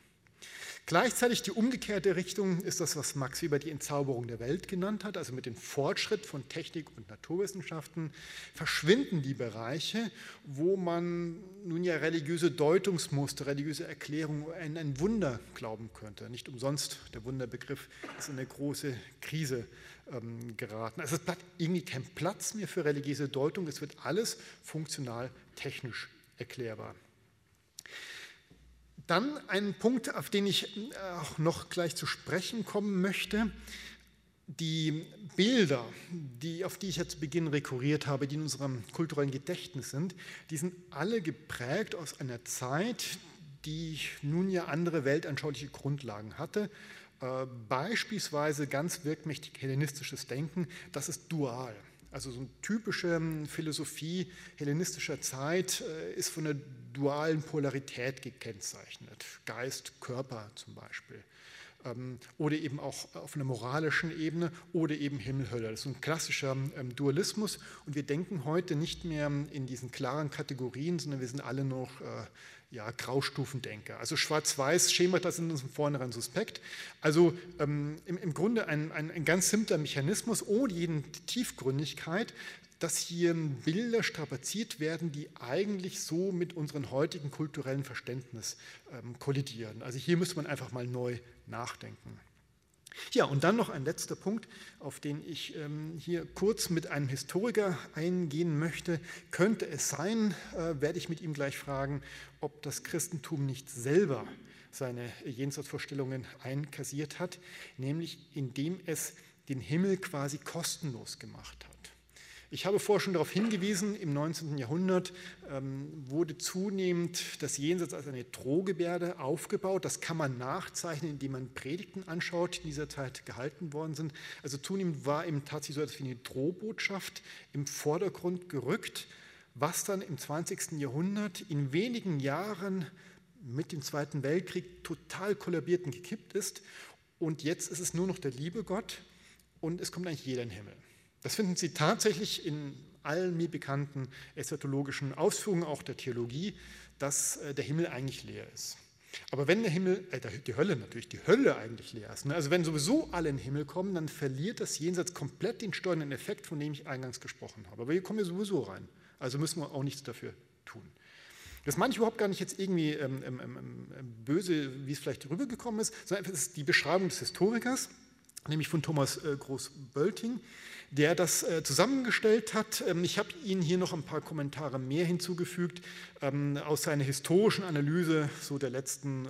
Gleichzeitig die umgekehrte Richtung ist das, was Max Weber die Entzauberung der Welt genannt hat. Also mit dem Fortschritt von Technik und Naturwissenschaften verschwinden die Bereiche, wo man nun ja religiöse Deutungsmuster, religiöse Erklärungen in ein Wunder glauben könnte. Nicht umsonst, der Wunderbegriff ist in eine große Krise ähm, geraten. Also es bleibt irgendwie kein Platz mehr für religiöse Deutung, es wird alles funktional technisch erklärbar. Dann ein Punkt, auf den ich äh, auch noch gleich zu sprechen kommen möchte. Die Bilder, die, auf die ich jetzt zu Beginn rekurriert habe, die in unserem kulturellen Gedächtnis sind, die sind alle geprägt aus einer Zeit, die nun ja andere weltanschauliche Grundlagen hatte. Äh, beispielsweise ganz wirkmächtig hellenistisches Denken, das ist dual. Also so eine typische ähm, Philosophie hellenistischer Zeit äh, ist von einer dualen Polarität gekennzeichnet. Geist, Körper zum Beispiel. Ähm, oder eben auch auf einer moralischen Ebene oder eben Himmel, Hölle. Das ist ein klassischer ähm, Dualismus und wir denken heute nicht mehr in diesen klaren Kategorien, sondern wir sind alle noch äh, ja, Graustufendenker. Also schwarz-weiß Schemata sind uns von vornherein suspekt. Also ähm, im, im, Grunde ein, ein, ein, ganz simpler Mechanismus ohne jede Tiefgründigkeit, dass hier Bilder strapaziert werden, die eigentlich so mit unserem heutigen kulturellen Verständnis ähm, kollidieren. Also hier müsste man einfach mal neu nachdenken. Ja, und dann noch ein letzter Punkt, auf den ich ähm, hier kurz mit einem Historiker eingehen möchte. Könnte es sein, äh, werde ich mit ihm gleich fragen, ob das Christentum nicht selber seine Jenseitsvorstellungen einkassiert hat, nämlich indem es den Himmel quasi kostenlos gemacht hat. Ich habe vorher schon darauf hingewiesen, im 19. Jahrhundert ähm, wurde zunehmend das Jenseits als eine Drohgebärde aufgebaut. Das kann man nachzeichnen, indem man Predigten anschaut, die in dieser Zeit gehalten worden sind. Also zunehmend war eben tatsächlich so etwas wie eine Drohbotschaft im Vordergrund gerückt, was dann im 20. Jahrhundert in wenigen Jahren mit dem Zweiten Weltkrieg total kollabiert und gekippt ist. Und jetzt ist es nur noch der liebe Gott und es kommt eigentlich jeder in den Himmel. Das finden Sie tatsächlich in allen mir bekannten eschatologischen Ausführungen, auch der Theologie, dass äh, der Himmel eigentlich leer ist. Aber wenn der Himmel, äh, die Hölle natürlich, die Hölle eigentlich leer ist, ne? also wenn sowieso alle in den Himmel kommen, dann verliert das Jenseits komplett den steuernden Effekt, von dem ich eingangs gesprochen habe. Aber hier kommen wir sowieso rein, also müssen wir auch nichts dafür tun. Das meine ich überhaupt gar nicht jetzt irgendwie ähm, ähm, ähm, ähm böse, wie es vielleicht rübergekommen ist, sondern es ist die Beschreibung des Historikers, nämlich von Thomas äh, Groß-Bölting, der das äh, zusammengestellt hat. Ähm, ich habe Ihnen hier noch ein paar Kommentare mehr hinzugefügt ähm, aus seiner historischen Analyse so der letzten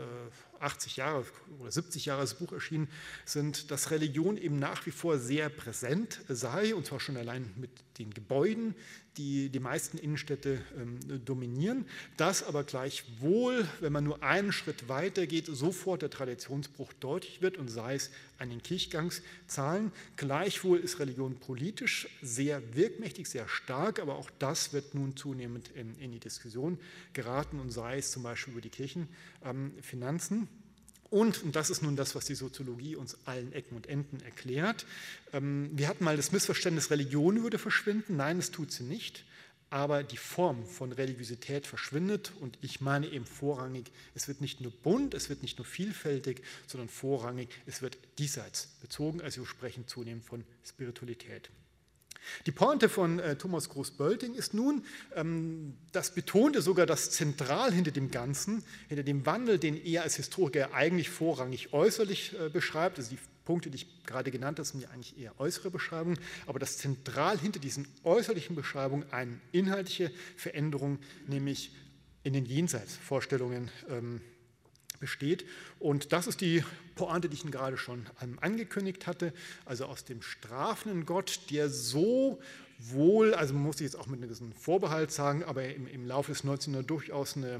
80 äh, Jahre oder 70 Jahre das Buch erschienen sind, dass Religion eben nach wie vor sehr präsent sei, und zwar schon allein mit den Gebäuden, die die meisten Innenstädte ähm, dominieren, dass aber gleichwohl, wenn man nur einen Schritt weiter geht, sofort der Traditionsbruch deutlich wird und sei es an den Kirchgangszahlen. Gleichwohl ist Religion politisch sehr wirkmächtig, sehr stark, aber auch das wird nun zunehmend in, in die Diskussion geraten und sei es zum Beispiel über die Kirchenfinanzen. Und, und das ist nun das, was die Soziologie uns allen Ecken und Enden erklärt, ähm, wir hatten mal das Missverständnis, Religion würde verschwinden. Nein, es tut sie nicht. Aber die Form von Religiosität verschwindet und ich meine eben vorrangig, es wird nicht nur bunt, es wird nicht nur vielfältig, sondern vorrangig, es wird diesseits bezogen, also wir sprechen zunehmend von Spiritualität. Die Pointe von äh, Thomas Groß-Bölting ist nun, ähm, das betonte sogar das Zentral hinter dem Ganzen, hinter dem Wandel, den er als Historiker eigentlich vorrangig äußerlich äh, beschreibt. Also die Punkte, die ich gerade genannt habe, sind ja eigentlich eher äußere Beschreibungen, aber das Zentral hinter diesen äußerlichen Beschreibungen eine inhaltliche Veränderung, nämlich in den Jenseitsvorstellungen ähm, besteht. Und das ist die Pointe, die ich Ihnen gerade schon angekündigt hatte, also aus dem strafenden Gott, der so wohl, also muss sich jetzt auch mit einem gewissen Vorbehalt sagen, aber im, im Laufe des 19. Jahrhunderts durchaus eine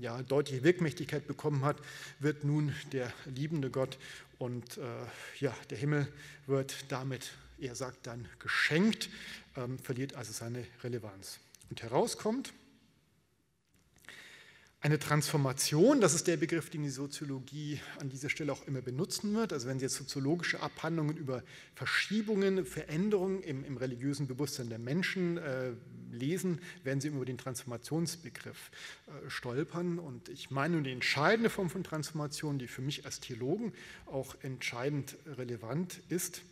ja, deutliche Wirkmächtigkeit bekommen hat, wird nun der liebende Gott und äh, ja, der Himmel wird damit, er sagt dann, geschenkt, ähm, verliert also seine Relevanz. Und herauskommt, eine Transformation, das ist der Begriff, den die Soziologie an dieser Stelle auch immer benutzen wird. Also wenn Sie jetzt soziologische Abhandlungen über Verschiebungen, Veränderungen im, im religiösen Bewusstsein der Menschen äh, lesen, werden Sie über den Transformationsbegriff äh, stolpern. Und ich meine die entscheidende Form von Transformation, die für mich als Theologen auch entscheidend relevant ist,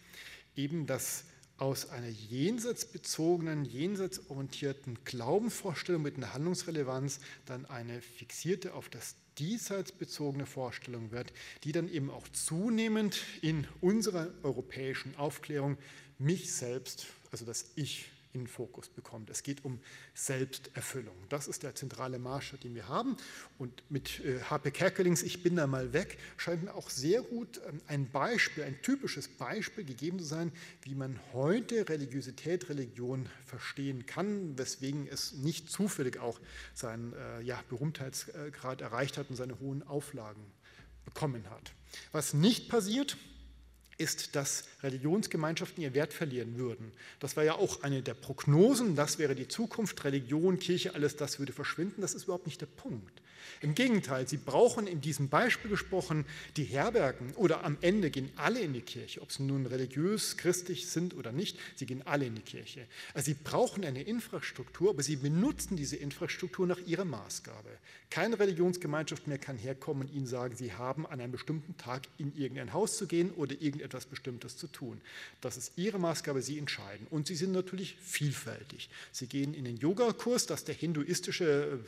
eben das aus einer jenseitsbezogenen, jenseitsorientierten Glaubensvorstellung mit einer Handlungsrelevanz dann eine fixierte auf das diesseits bezogene Vorstellung wird, die dann eben auch zunehmend in unserer europäischen Aufklärung mich selbst, also das Ich, in den Fokus bekommt. Es geht um Selbsterfüllung. Das ist der zentrale Maßstab, den wir haben. Und mit H.P. Äh, Kerkelings Ich bin da mal weg scheint mir auch sehr gut ähm, ein Beispiel, ein typisches Beispiel gegeben zu sein, wie man heute Religiosität, Religion verstehen kann, weswegen es nicht zufällig auch seinen äh, ja, Berühmtheitsgrad erreicht hat und seine hohen Auflagen bekommen hat. Was nicht passiert, ist, dass Religionsgemeinschaften ihren Wert verlieren würden. Das war ja auch eine der Prognosen, das wäre die Zukunft, Religion, Kirche, alles das würde verschwinden. Das ist überhaupt nicht der Punkt. Im Gegenteil, sie brauchen in diesem Beispiel gesprochen die Herbergen oder am Ende gehen alle in die Kirche, ob sie nun religiös, christlich sind oder nicht, sie gehen alle in die Kirche. Also sie brauchen eine Infrastruktur, aber sie benutzen diese Infrastruktur nach ihrer Maßgabe. Keine Religionsgemeinschaft mehr kann herkommen und ihnen sagen, sie haben an einem bestimmten Tag in irgendein Haus zu gehen oder irgendetwas Bestimmtes zu tun. Das ist ihre Maßgabe, sie entscheiden. Und sie sind natürlich vielfältig. Sie gehen in den Yogakurs, das der hinduistische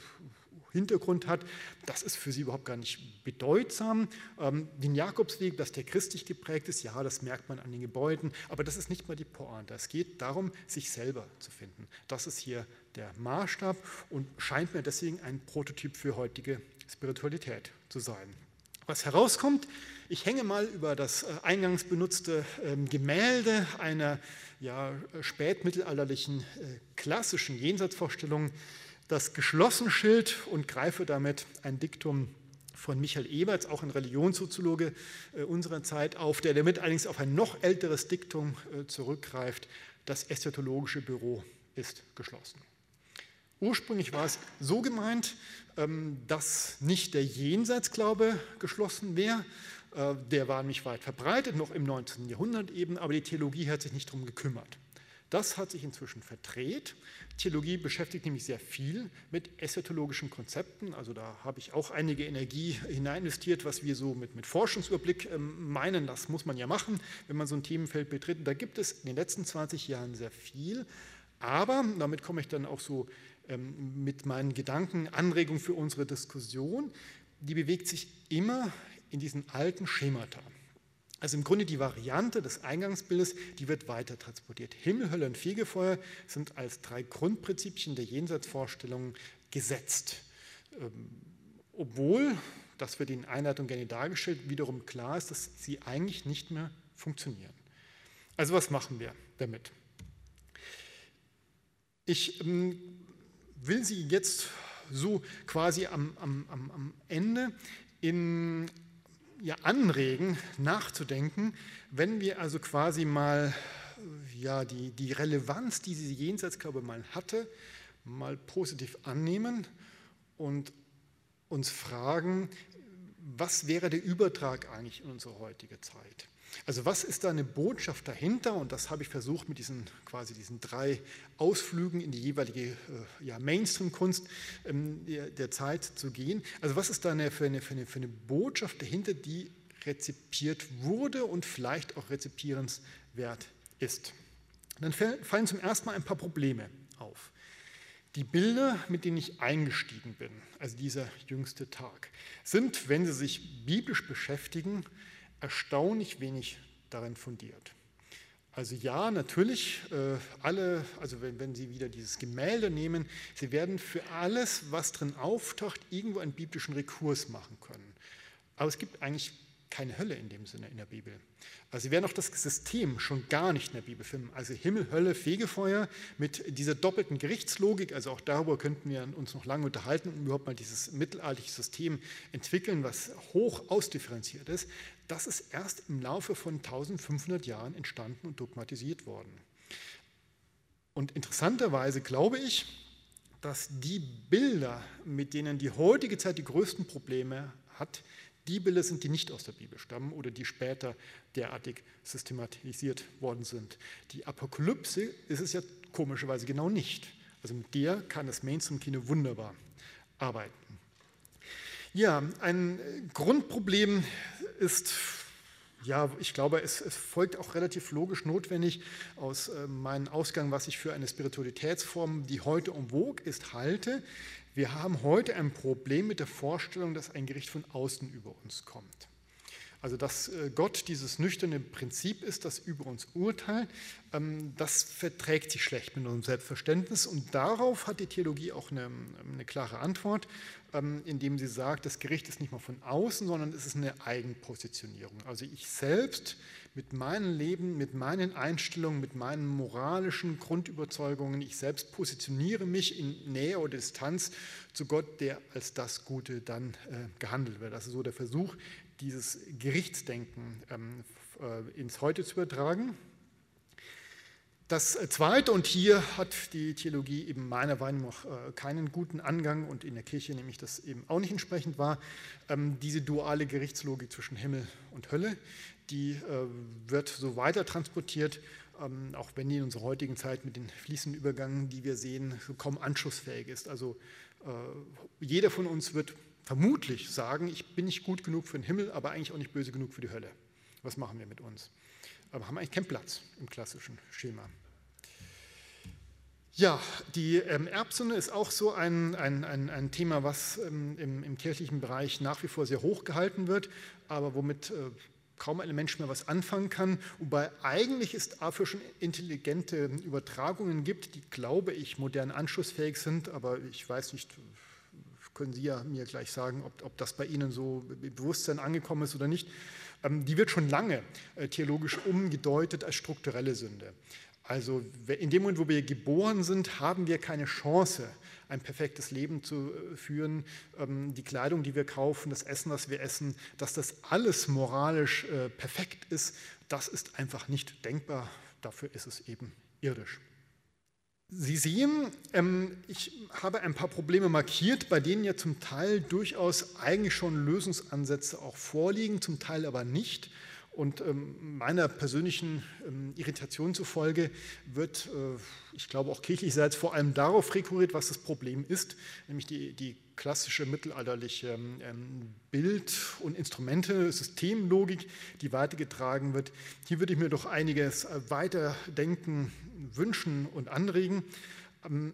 Hintergrund hat, das ist für sie überhaupt gar nicht bedeutsam. Ähm, den Jakobsweg, dass der christlich geprägt ist, ja, das merkt man an den Gebäuden, aber das ist nicht mal die Pointe. Es geht darum, sich selber zu finden. Das ist hier der Maßstab und scheint mir deswegen ein Prototyp für heutige Spiritualität zu sein. Was herauskommt, ich hänge mal über das äh, eingangs benutzte ähm, Gemälde einer ja, spätmittelalterlichen äh, klassischen Jenseitsvorstellung das geschlossene Schild und greife damit ein Diktum von Michael Eberts, auch ein Religionssoziologe äh, unserer Zeit, auf, der damit allerdings auf ein noch älteres Diktum äh, zurückgreift. Das eschatologische Büro ist geschlossen. Ursprünglich war es so gemeint, ähm, dass nicht der Jenseitsglaube geschlossen wäre. Äh, der war nicht weit verbreitet, noch im 19. Jahrhundert eben, aber die Theologie hat sich nicht darum gekümmert. Das hat sich inzwischen verdreht. Theologie beschäftigt nämlich sehr viel mit eschatologischen Konzepten. Also da habe ich auch einige Energie hinein investiert, was wir so mit, mit Forschungsüberblick ähm, meinen. Das muss man ja machen, wenn man so ein Themenfeld betritt. Da gibt es in den letzten 20 Jahren sehr viel. Aber, damit komme ich dann auch so ähm, mit meinen Gedanken, Anregungen für unsere Diskussion, die bewegt sich immer in diesen alten Schemata. Also im Grunde die Variante des Eingangsbildes, die wird weiter transportiert. Himmel, Hölle und Fegefeuer sind als drei Grundprinzipien der Jenseitsvorstellungen gesetzt. Ähm, obwohl, das wird in Einleitung gerne dargestellt, wiederum klar ist, dass sie eigentlich nicht mehr funktionieren. Also was machen wir damit? Ich ähm, will Sie jetzt so quasi am, am, am Ende in ja, anregen, nachzudenken, wenn wir also quasi mal ja, die, die Relevanz, die diese Jenseitsglaube mal hatte, mal positiv annehmen und uns fragen, was wäre der Übertrag eigentlich in unsere heutige Zeit? Also was ist da eine Botschaft dahinter? Und das habe ich versucht mit diesen quasi diesen drei Ausflügen in die jeweilige äh, ja, Mainstream-Kunst ähm, der, der, Zeit zu gehen. Also was ist da eine, für, eine, für, eine, für eine Botschaft dahinter, die rezipiert wurde und vielleicht auch rezipierenswert ist? Dann fallen zum ersten Mal ein paar Probleme auf. Die Bilder, mit denen ich eingestiegen bin, also dieser jüngste Tag, sind, wenn Sie sich biblisch beschäftigen, erstaunlich wenig darin fundiert. Also ja, natürlich, äh, alle, also wenn, wenn, Sie wieder dieses Gemälde nehmen, Sie werden für alles, was drin auftaucht, irgendwo einen biblischen Rekurs machen können. Aber es gibt eigentlich keine Hölle in dem Sinne in der Bibel. Also sie werden auch das System schon gar nicht in der Bibel finden. Also Himmel, Hölle, Fegefeuer mit dieser doppelten Gerichtslogik, also auch darüber könnten wir uns noch lange unterhalten und überhaupt mal dieses mittelalterliche System entwickeln, was hoch ausdifferenziert ist. Das ist erst im Laufe von 1500 Jahren entstanden und dogmatisiert worden. Und interessanterweise glaube ich, dass die Bilder, mit denen die heutige Zeit die größten Probleme hat, die Bilder sind, die nicht aus der Bibel stammen oder die später derartig systematisiert worden sind. Die Apokalypse ist es ja komischerweise genau nicht. Also mit der kann das Mainstream-Kino wunderbar arbeiten. Ja, ein Grundproblem ist, ja, ich glaube, es, es folgt auch relativ logisch notwendig aus äh, meinem Ausgang, was ich für eine Spiritualitätsform, die heute vogue ist, halte. Wir haben heute ein Problem mit der Vorstellung, dass ein Gericht von außen über uns kommt. Also dass äh, Gott dieses nüchterne Prinzip ist, das über uns urteilt, ähm, das verträgt sich schlecht mit unserem Selbstverständnis. Und darauf hat die Theologie auch eine, eine klare Antwort, ähm, indem sie sagt, das Gericht ist nicht mal von außen, sondern es ist eine Eigenpositionierung. Also ich selbst mit meinem Leben, mit meinen Einstellungen, mit meinen moralischen Grundüberzeugungen, ich selbst positioniere mich in Nähe oder Distanz zu Gott, der als das Gute dann äh, gehandelt wird. Das ist so der Versuch, dieses Gerichtsdenken ähm, äh, ins Heute zu übertragen. Das Zweite, und hier hat die Theologie eben meiner Meinung nach äh, keinen guten Angang und in der Kirche nämlich das eben auch nicht entsprechend war, ähm, diese duale Gerichtslogik zwischen Himmel und Hölle, die äh, wird so weiter transportiert, ähm, auch wenn die in unserer heutigen Zeit mit den fließenden Übergängen, die wir sehen, kaum anschlussfähig ist. Also jeder von uns wird vermutlich sagen, ich bin nicht gut genug für den Himmel, aber eigentlich auch nicht böse genug für die Hölle. Was machen wir mit uns? Aber haben eigentlich keinen Platz im klassischen Schema. Ja, die ähm, Erbsünde ist auch so ein, ein, ein, ein Thema, was ähm, im, im, kirchlichen Bereich nach wie vor sehr hoch gehalten wird, aber womit äh, kaum ein Mensch mehr was anfangen kann. Wobei eigentlich es dafür schon intelligente Übertragungen gibt, die, glaube ich, modern anschlussfähig sind, aber ich weiß nicht, können Sie ja mir gleich sagen, ob, ob das bei Ihnen so im Bewusstsein angekommen ist oder nicht. Ähm, die wird schon lange äh, theologisch umgedeutet als strukturelle Sünde. Also in dem Moment, wo wir geboren sind, haben wir keine Chance, ein perfektes Leben zu äh, führen. Ähm, die Kleidung, die wir kaufen, das Essen, was wir essen, dass das alles moralisch äh, perfekt ist, das ist einfach nicht denkbar. Dafür ist es eben irdisch. Sie sehen, ähm, ich habe ein paar Probleme markiert, bei denen ja zum Teil durchaus eigentlich schon Lösungsansätze auch vorliegen, zum Teil aber nicht. Und ähm, meiner persönlichen ähm, Irritation zufolge wird, äh, ich glaube auch kirchlichseits, vor allem darauf rekurriert, was das Problem ist, nämlich die, die klassische mittelalterliche ähm, Bild- und Instrumente, Systemlogik, die weitergetragen wird. Hier würde ich mir doch einiges äh, weiterdenken, wünschen und anregen.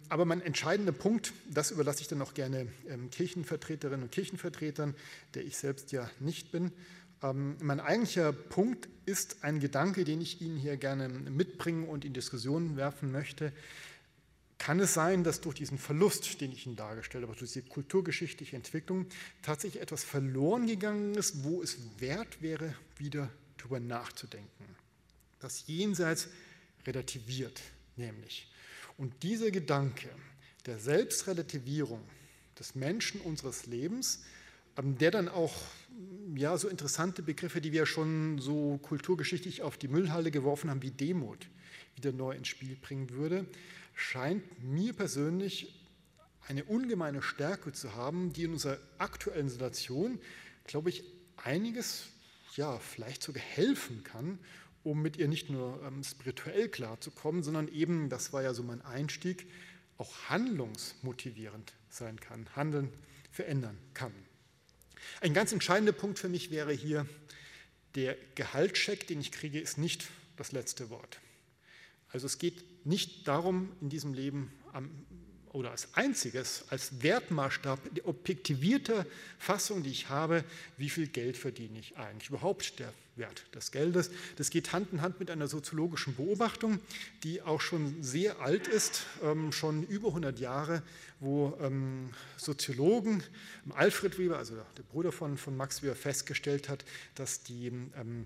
Aber mein entscheidender Punkt, das überlasse ich dann auch gerne Kirchenvertreterinnen und Kirchenvertretern, der ich selbst ja nicht bin, ähm, mein eigentlicher Punkt ist ein Gedanke, den ich Ihnen hier gerne mitbringen und in Diskussionen werfen möchte. Kann es sein, dass durch diesen Verlust, den ich Ihnen dargestellt habe, durch diese kulturgeschichtliche Entwicklung, tatsächlich etwas verloren gegangen ist, wo es wert wäre, wieder darüber nachzudenken? Das Jenseits relativiert nämlich. Und dieser Gedanke der Selbstrelativierung des Menschen unseres Lebens, ähm, der dann auch ja, so interessante Begriffe, die wir schon so kulturgeschichtlich auf die Müllhalle geworfen haben, wie Demut, wieder neu ins Spiel bringen würde, scheint mir persönlich eine ungemeine Stärke zu haben, die in unserer aktuellen Situation, glaube ich, einiges, ja, vielleicht sogar helfen kann, um mit ihr nicht nur ähm, spirituell klarzukommen, sondern eben, das war ja so mein Einstieg, auch handlungsmotivierend sein kann, Handeln verändern kann. Ein ganz entscheidender Punkt für mich wäre hier, der Gehaltscheck, den ich kriege, ist nicht das letzte Wort. Also es geht nicht darum, in diesem Leben am oder als einziges, als Wertmaßstab, die objektivierte Fassung, die ich habe, wie viel Geld verdiene ich eigentlich, überhaupt der Wert des Geldes. Das geht Hand in Hand mit einer soziologischen Beobachtung, die auch schon sehr alt ist, ähm, schon über 100 Jahre, wo ähm, Soziologen, Alfred Weber, also der Bruder von, von Max Weber, festgestellt hat, dass die, ähm,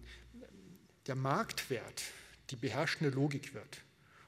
der Marktwert die beherrschende Logik wird.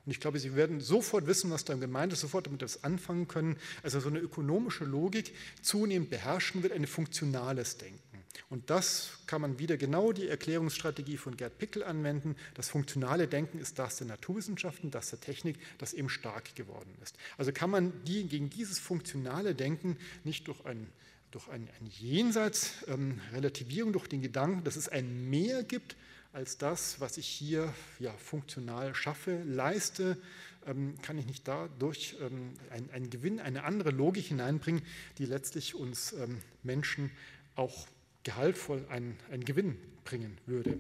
Und ich glaube, Sie werden sofort wissen, was da gemeint ist, sofort damit das anfangen können. Also so eine ökonomische Logik zunehmend beherrschen wird, ein funktionales Denken. Und das kann man wieder genau die Erklärungsstrategie von Gerd Pickel anwenden. Das funktionale Denken ist das der Naturwissenschaften, das der Technik, das eben stark geworden ist. Also kann man die, gegen dieses funktionale Denken nicht durch ein durch ein, ein Jenseits, ähm, Relativierung, durch den Gedanken, dass es ein Mehr gibt als das, was ich hier ja, funktional schaffe, leiste, ähm, kann ich nicht dadurch ähm, einen Gewinn, eine andere Logik hineinbringen, die letztlich uns ähm, Menschen auch gehaltvoll einen, einen Gewinn bringen würde.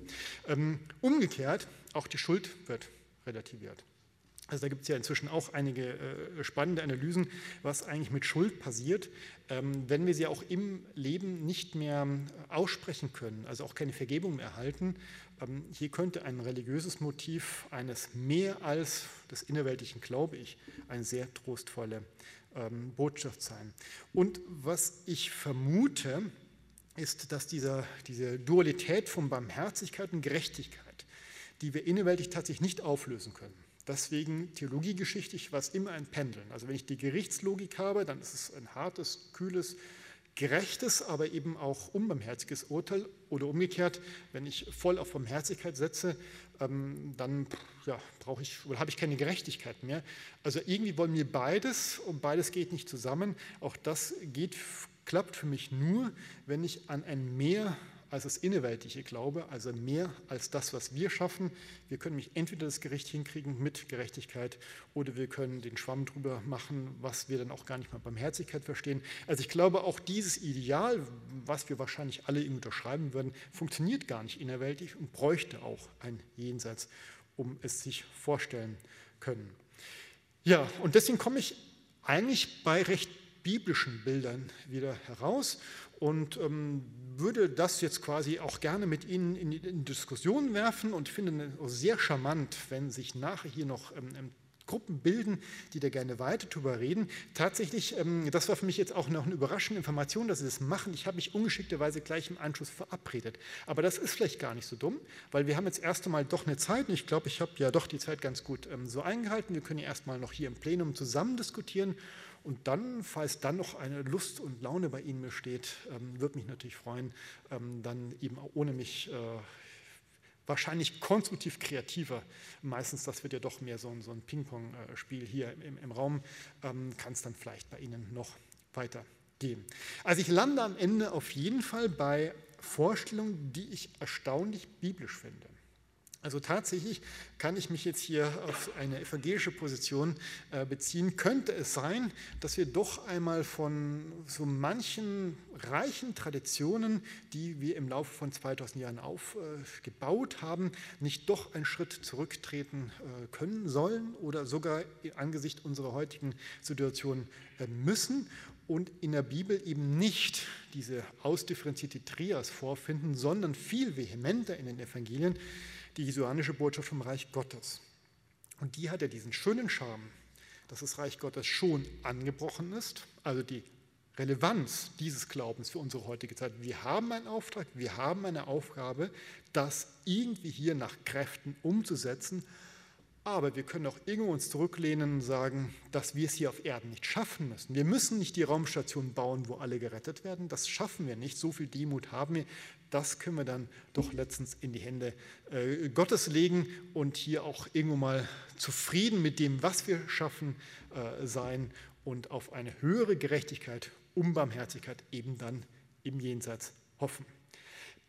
Umgekehrt, auch die Schuld wird relativiert. Also da gibt es ja inzwischen auch einige äh, spannende Analysen, was eigentlich mit Schuld passiert, ähm, wenn wir sie auch im Leben nicht mehr aussprechen können, also auch keine Vergebung mehr erhalten. Ähm, hier könnte ein religiöses Motiv eines mehr als des innerweltlichen, glaube ich, eine sehr trostvolle ähm, Botschaft sein. Und was ich vermute, ist, dass dieser, diese Dualität von Barmherzigkeit und Gerechtigkeit, die wir innerweltlich tatsächlich nicht auflösen können, Deswegen theologiegeschichtlich war es immer ein Pendeln. Also wenn ich die Gerichtslogik habe, dann ist es ein hartes, kühles, gerechtes, aber eben auch unbarmherziges Urteil. Oder umgekehrt, wenn ich voll auf Barmherzigkeit setze, ähm, dann ja, brauche ich oder habe ich keine Gerechtigkeit mehr. Also irgendwie wollen wir beides und beides geht nicht zusammen. Auch das geht, klappt für mich nur, wenn ich an ein Mehr als das Inneweltliche glaube, also mehr als das, was wir schaffen. Wir können mich entweder das Gericht hinkriegen mit Gerechtigkeit oder wir können den Schwamm drüber machen, was wir dann auch gar nicht mal Barmherzigkeit verstehen. Also ich glaube, auch dieses Ideal, was wir wahrscheinlich alle ihm unterschreiben würden, funktioniert gar nicht innerweltlich und bräuchte auch ein Jenseits, um es sich vorstellen können. Ja, und deswegen komme ich eigentlich bei recht biblischen Bildern wieder heraus und ähm, würde das jetzt quasi auch gerne mit Ihnen in, in Diskussion werfen und finde es sehr charmant, wenn sich nachher hier noch ähm, ähm, Gruppen bilden, die da gerne weiter darüber reden. Tatsächlich, ähm, das war für mich jetzt auch noch eine überraschende Information, dass sie das machen. Ich habe mich ungeschickterweise gleich im Anschluss verabredet. Aber das ist vielleicht gar nicht so dumm, weil wir haben jetzt erst einmal doch eine Zeit und ich glaube, ich habe ja doch die Zeit ganz gut ähm, so eingehalten. Wir können ja erstmal noch hier im Plenum zusammen diskutieren und dann, falls dann noch eine Lust und Laune bei Ihnen besteht, ähm, würde mich natürlich freuen, ähm, dann eben ohne mich äh, wahrscheinlich konstruktiv kreativer. Meistens, das wird ja doch mehr so ein, so ein Ping-Pong-Spiel hier im, im Raum, ähm, kann es dann vielleicht bei Ihnen noch weitergehen. Also ich lande am Ende auf jeden Fall bei Vorstellungen, die ich erstaunlich biblisch finde. Also tatsächlich kann ich mich jetzt hier auf eine evangelische Position äh, beziehen. Könnte es sein, dass wir doch einmal von so manchen reichen Traditionen, die wir im Laufe von 2000 Jahren aufgebaut haben, nicht doch einen Schritt zurücktreten äh, können sollen oder sogar angesichts unserer heutigen Situation äh, müssen und in der Bibel eben nicht diese ausdifferenzierte Trias vorfinden, sondern viel vehementer in den Evangelien die jesuanische Botschaft vom Reich Gottes. Und die hat ja diesen schönen Charme, dass das Reich Gottes schon angebrochen ist, also die Relevanz dieses Glaubens für unsere heutige Zeit. Wir haben einen Auftrag, wir haben eine Aufgabe, das irgendwie hier nach Kräften umzusetzen, aber wir können auch irgendwo uns zurücklehnen und sagen, dass wir es hier auf Erden nicht schaffen müssen. Wir müssen nicht die Raumstation bauen, wo alle gerettet werden. Das schaffen wir nicht. So viel Demut haben wir. Das können wir dann doch letztens in die Hände äh, Gottes legen und hier auch irgendwo mal zufrieden mit dem, was wir schaffen, äh, sein und auf eine höhere Gerechtigkeit, Unbarmherzigkeit eben dann im Jenseits hoffen.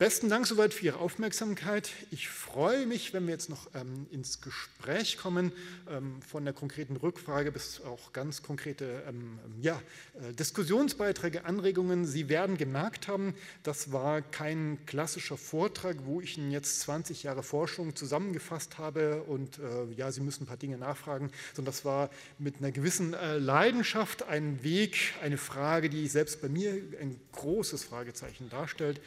Besten Dank soweit für Ihre Aufmerksamkeit. Ich freue mich, wenn wir jetzt noch ähm, ins Gespräch kommen, ähm, von der konkreten Rückfrage bis auch ganz konkrete ähm, ja, äh, Diskussionsbeiträge, Anregungen. Sie werden gemerkt haben, das war kein klassischer Vortrag, wo ich Ihnen jetzt 20 Jahre Forschung zusammengefasst habe und äh, ja, Sie müssen ein paar Dinge nachfragen, sondern das war mit einer gewissen äh, Leidenschaft ein Weg, eine Frage, die selbst bei mir ein großes Fragezeichen darstellt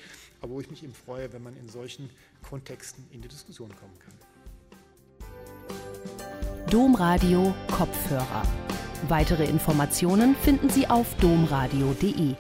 aber wo ich mich eben freue, wenn man in solchen Kontexten in die Diskussion kommen kann. Domradio Kopfhörer. Weitere Informationen finden Sie auf domradio.de.